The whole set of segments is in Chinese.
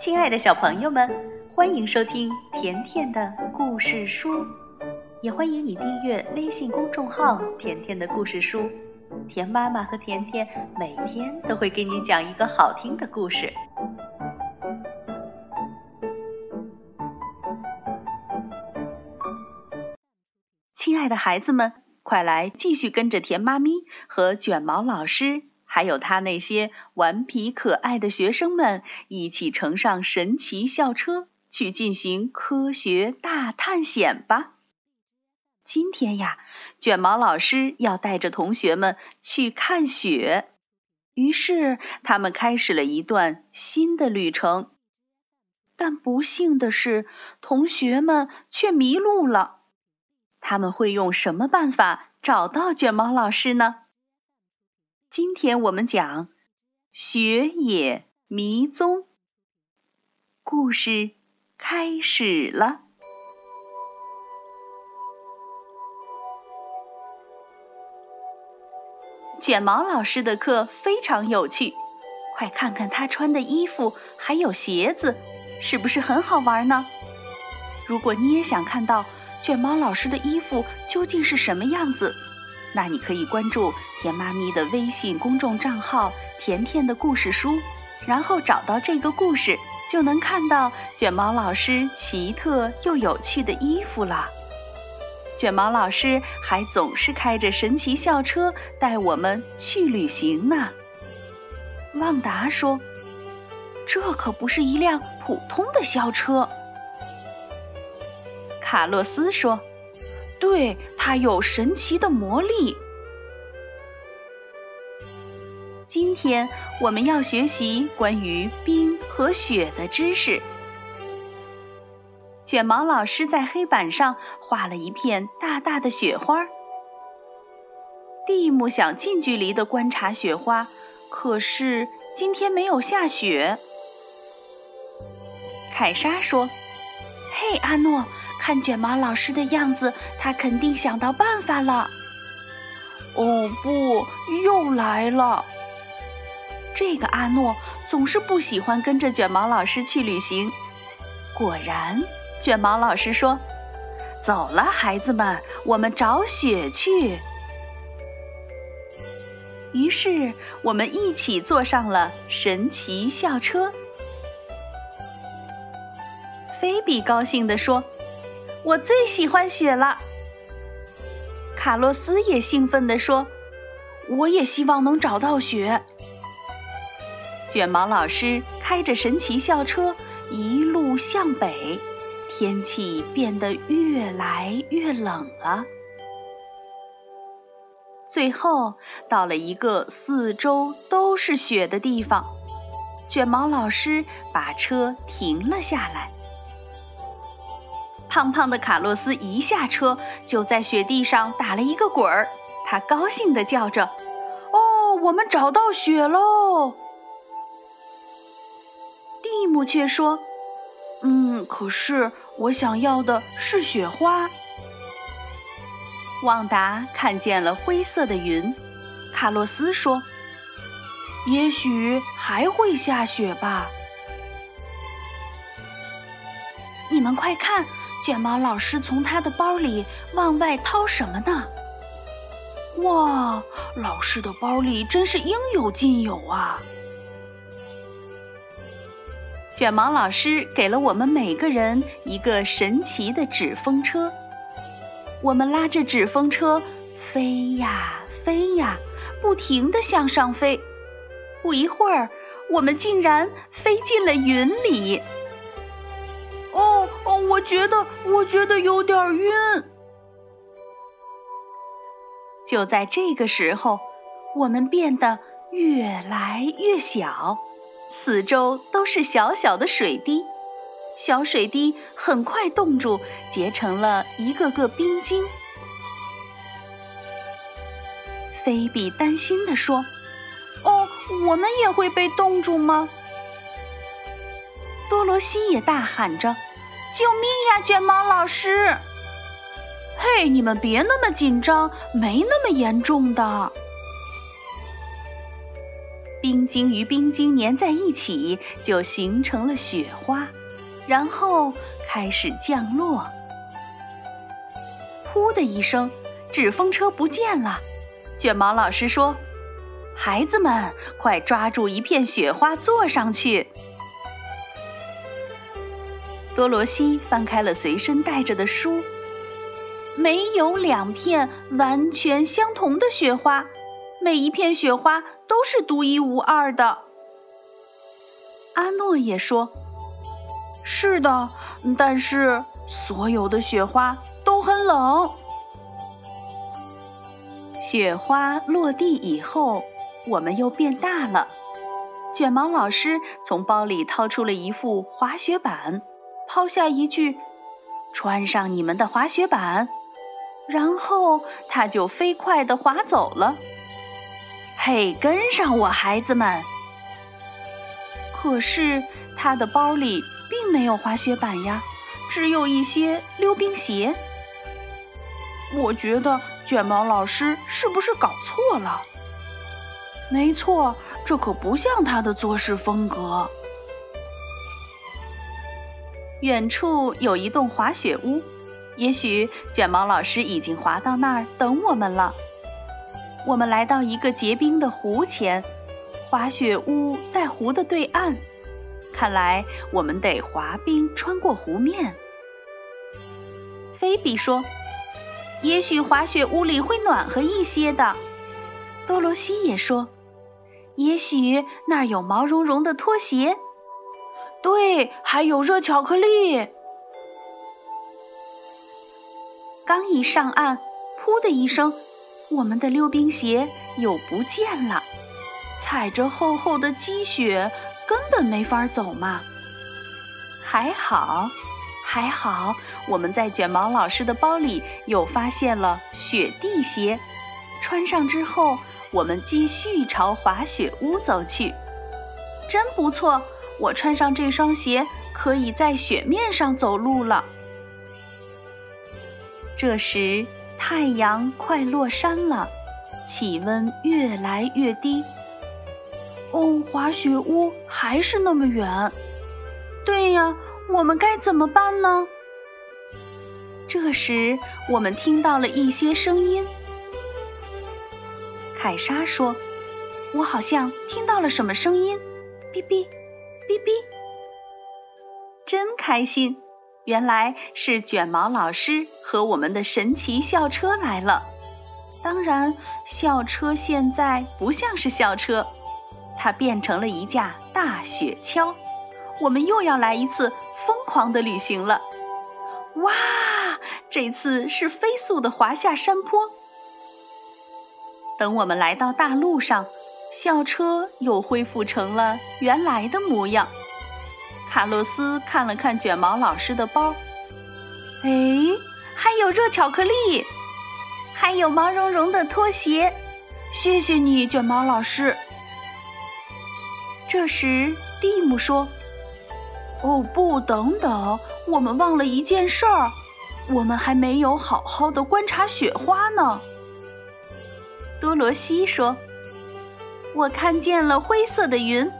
亲爱的小朋友们，欢迎收听甜甜的故事书，也欢迎你订阅微信公众号“甜甜的故事书”。甜妈妈和甜甜每天都会给你讲一个好听的故事。亲爱的孩子们，快来继续跟着甜妈咪和卷毛老师。还有他那些顽皮可爱的学生们，一起乘上神奇校车去进行科学大探险吧！今天呀，卷毛老师要带着同学们去看雪，于是他们开始了一段新的旅程。但不幸的是，同学们却迷路了。他们会用什么办法找到卷毛老师呢？今天我们讲《雪野迷踪》故事开始了。卷毛老师的课非常有趣，快看看他穿的衣服还有鞋子，是不是很好玩呢？如果你也想看到卷毛老师的衣服究竟是什么样子？那你可以关注甜妈咪的微信公众账号“甜甜的故事书”，然后找到这个故事，就能看到卷毛老师奇特又有趣的衣服了。卷毛老师还总是开着神奇校车带我们去旅行呢。旺达说：“这可不是一辆普通的校车。”卡洛斯说。对，它有神奇的魔力。今天我们要学习关于冰和雪的知识。卷毛老师在黑板上画了一片大大的雪花。蒂姆想近距离的观察雪花，可是今天没有下雪。凯莎说：“嘿，阿诺。”看卷毛老师的样子，他肯定想到办法了。哦不，又来了！这个阿诺总是不喜欢跟着卷毛老师去旅行。果然，卷毛老师说：“走了，孩子们，我们找雪去。”于是，我们一起坐上了神奇校车。菲比高兴地说。我最喜欢雪了，卡洛斯也兴奋地说：“我也希望能找到雪。”卷毛老师开着神奇校车一路向北，天气变得越来越冷了。最后到了一个四周都是雪的地方，卷毛老师把车停了下来。胖胖的卡洛斯一下车，就在雪地上打了一个滚儿。他高兴地叫着：“哦，我们找到雪喽！”蒂姆却说：“嗯，可是我想要的是雪花。”旺达看见了灰色的云。卡洛斯说：“也许还会下雪吧？”你们快看！卷毛老师从他的包里往外掏什么呢？哇，老师的包里真是应有尽有啊！卷毛老师给了我们每个人一个神奇的纸风车，我们拉着纸风车飞呀飞呀，不停的向上飞。不一会儿，我们竟然飞进了云里。我觉得，我觉得有点晕。就在这个时候，我们变得越来越小，四周都是小小的水滴。小水滴很快冻住，结成了一个个冰晶。菲比担心地说：“哦，我们也会被冻住吗？”多罗西也大喊着。救命呀，卷毛老师！嘿，你们别那么紧张，没那么严重的。冰晶与冰晶粘在一起，就形成了雪花，然后开始降落。噗的一声，纸风车不见了。卷毛老师说：“孩子们，快抓住一片雪花坐上去。”多罗西翻开了随身带着的书，没有两片完全相同的雪花，每一片雪花都是独一无二的。阿诺也说：“是的，但是所有的雪花都很冷。”雪花落地以后，我们又变大了。卷毛老师从包里掏出了一副滑雪板。抛下一句：“穿上你们的滑雪板。”然后他就飞快地滑走了。嘿，跟上我，孩子们！可是他的包里并没有滑雪板呀，只有一些溜冰鞋。我觉得卷毛老师是不是搞错了？没错，这可不像他的做事风格。远处有一栋滑雪屋，也许卷毛老师已经滑到那儿等我们了。我们来到一个结冰的湖前，滑雪屋在湖的对岸。看来我们得滑冰穿过湖面。菲比说：“也许滑雪屋里会暖和一些的。”多罗西也说：“也许那儿有毛茸茸的拖鞋。”还有热巧克力。刚一上岸，噗的一声，我们的溜冰鞋又不见了。踩着厚厚的积雪，根本没法走嘛。还好，还好，我们在卷毛老师的包里又发现了雪地鞋。穿上之后，我们继续朝滑雪屋走去。真不错。我穿上这双鞋，可以在雪面上走路了。这时太阳快落山了，气温越来越低。哦，滑雪屋还是那么远。对呀，我们该怎么办呢？这时我们听到了一些声音。凯莎说：“我好像听到了什么声音，哔哔。”哔哔，真开心！原来是卷毛老师和我们的神奇校车来了。当然，校车现在不像是校车，它变成了一架大雪橇。我们又要来一次疯狂的旅行了！哇，这次是飞速的滑下山坡。等我们来到大路上。校车又恢复成了原来的模样。卡洛斯看了看卷毛老师的包，哎，还有热巧克力，还有毛茸茸的拖鞋。谢谢你，卷毛老师。这时，蒂姆说：“哦，不，等等，我们忘了一件事儿，我们还没有好好的观察雪花呢。”多罗西说。我看见了灰色的云，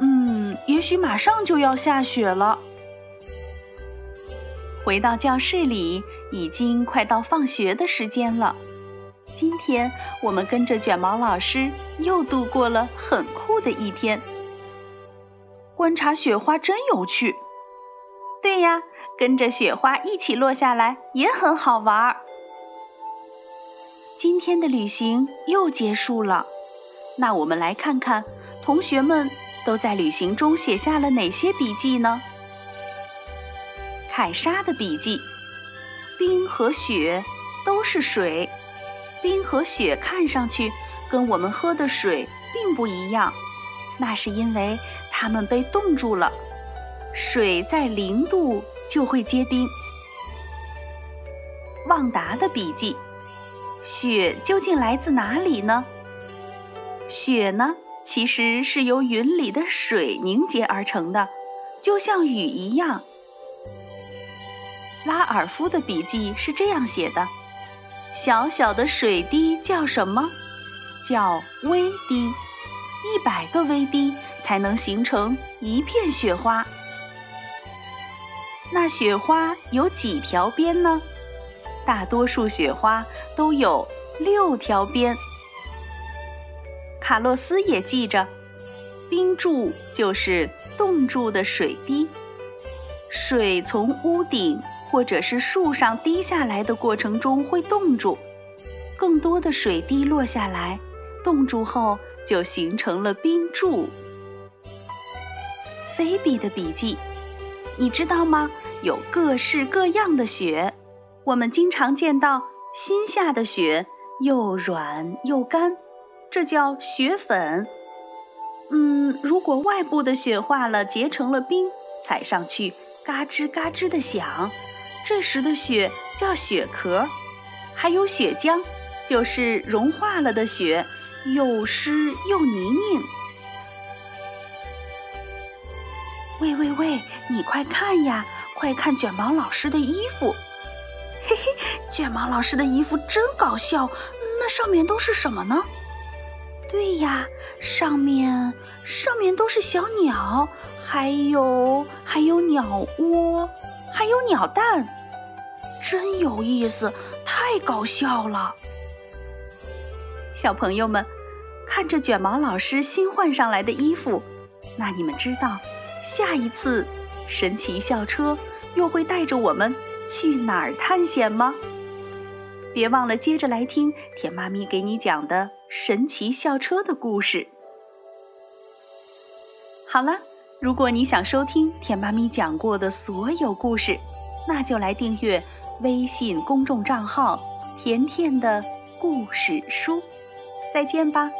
嗯，也许马上就要下雪了。回到教室里，已经快到放学的时间了。今天我们跟着卷毛老师又度过了很酷的一天。观察雪花真有趣。对呀，跟着雪花一起落下来也很好玩儿。今天的旅行又结束了。那我们来看看，同学们都在旅行中写下了哪些笔记呢？凯莎的笔记：冰和雪都是水，冰和雪看上去跟我们喝的水并不一样，那是因为它们被冻住了。水在零度就会结冰。旺达的笔记：雪究竟来自哪里呢？雪呢，其实是由云里的水凝结而成的，就像雨一样。拉尔夫的笔记是这样写的：小小的水滴叫什么？叫微滴。一百个微滴才能形成一片雪花。那雪花有几条边呢？大多数雪花都有六条边。卡洛斯也记着，冰柱就是冻住的水滴。水从屋顶或者是树上滴下来的过程中会冻住，更多的水滴落下来，冻住后就形成了冰柱。菲比的笔记，你知道吗？有各式各样的雪，我们经常见到新下的雪，又软又干，这叫雪粉。嗯，如果外部的雪化了，结成了冰，踩上去。嘎吱嘎吱的响，这时的雪叫雪壳，还有雪浆，就是融化了的雪，又湿又泥泞。喂喂喂，你快看呀，快看卷毛老师的衣服！嘿嘿，卷毛老师的衣服真搞笑，那上面都是什么呢？对呀，上面上面都是小鸟，还有还有鸟窝，还有鸟蛋，真有意思，太搞笑了。小朋友们，看着卷毛老师新换上来的衣服，那你们知道下一次神奇校车又会带着我们去哪儿探险吗？别忘了接着来听田妈咪给你讲的神奇校车的故事。好了，如果你想收听甜妈咪讲过的所有故事，那就来订阅微信公众账号“甜甜的故事书”。再见吧。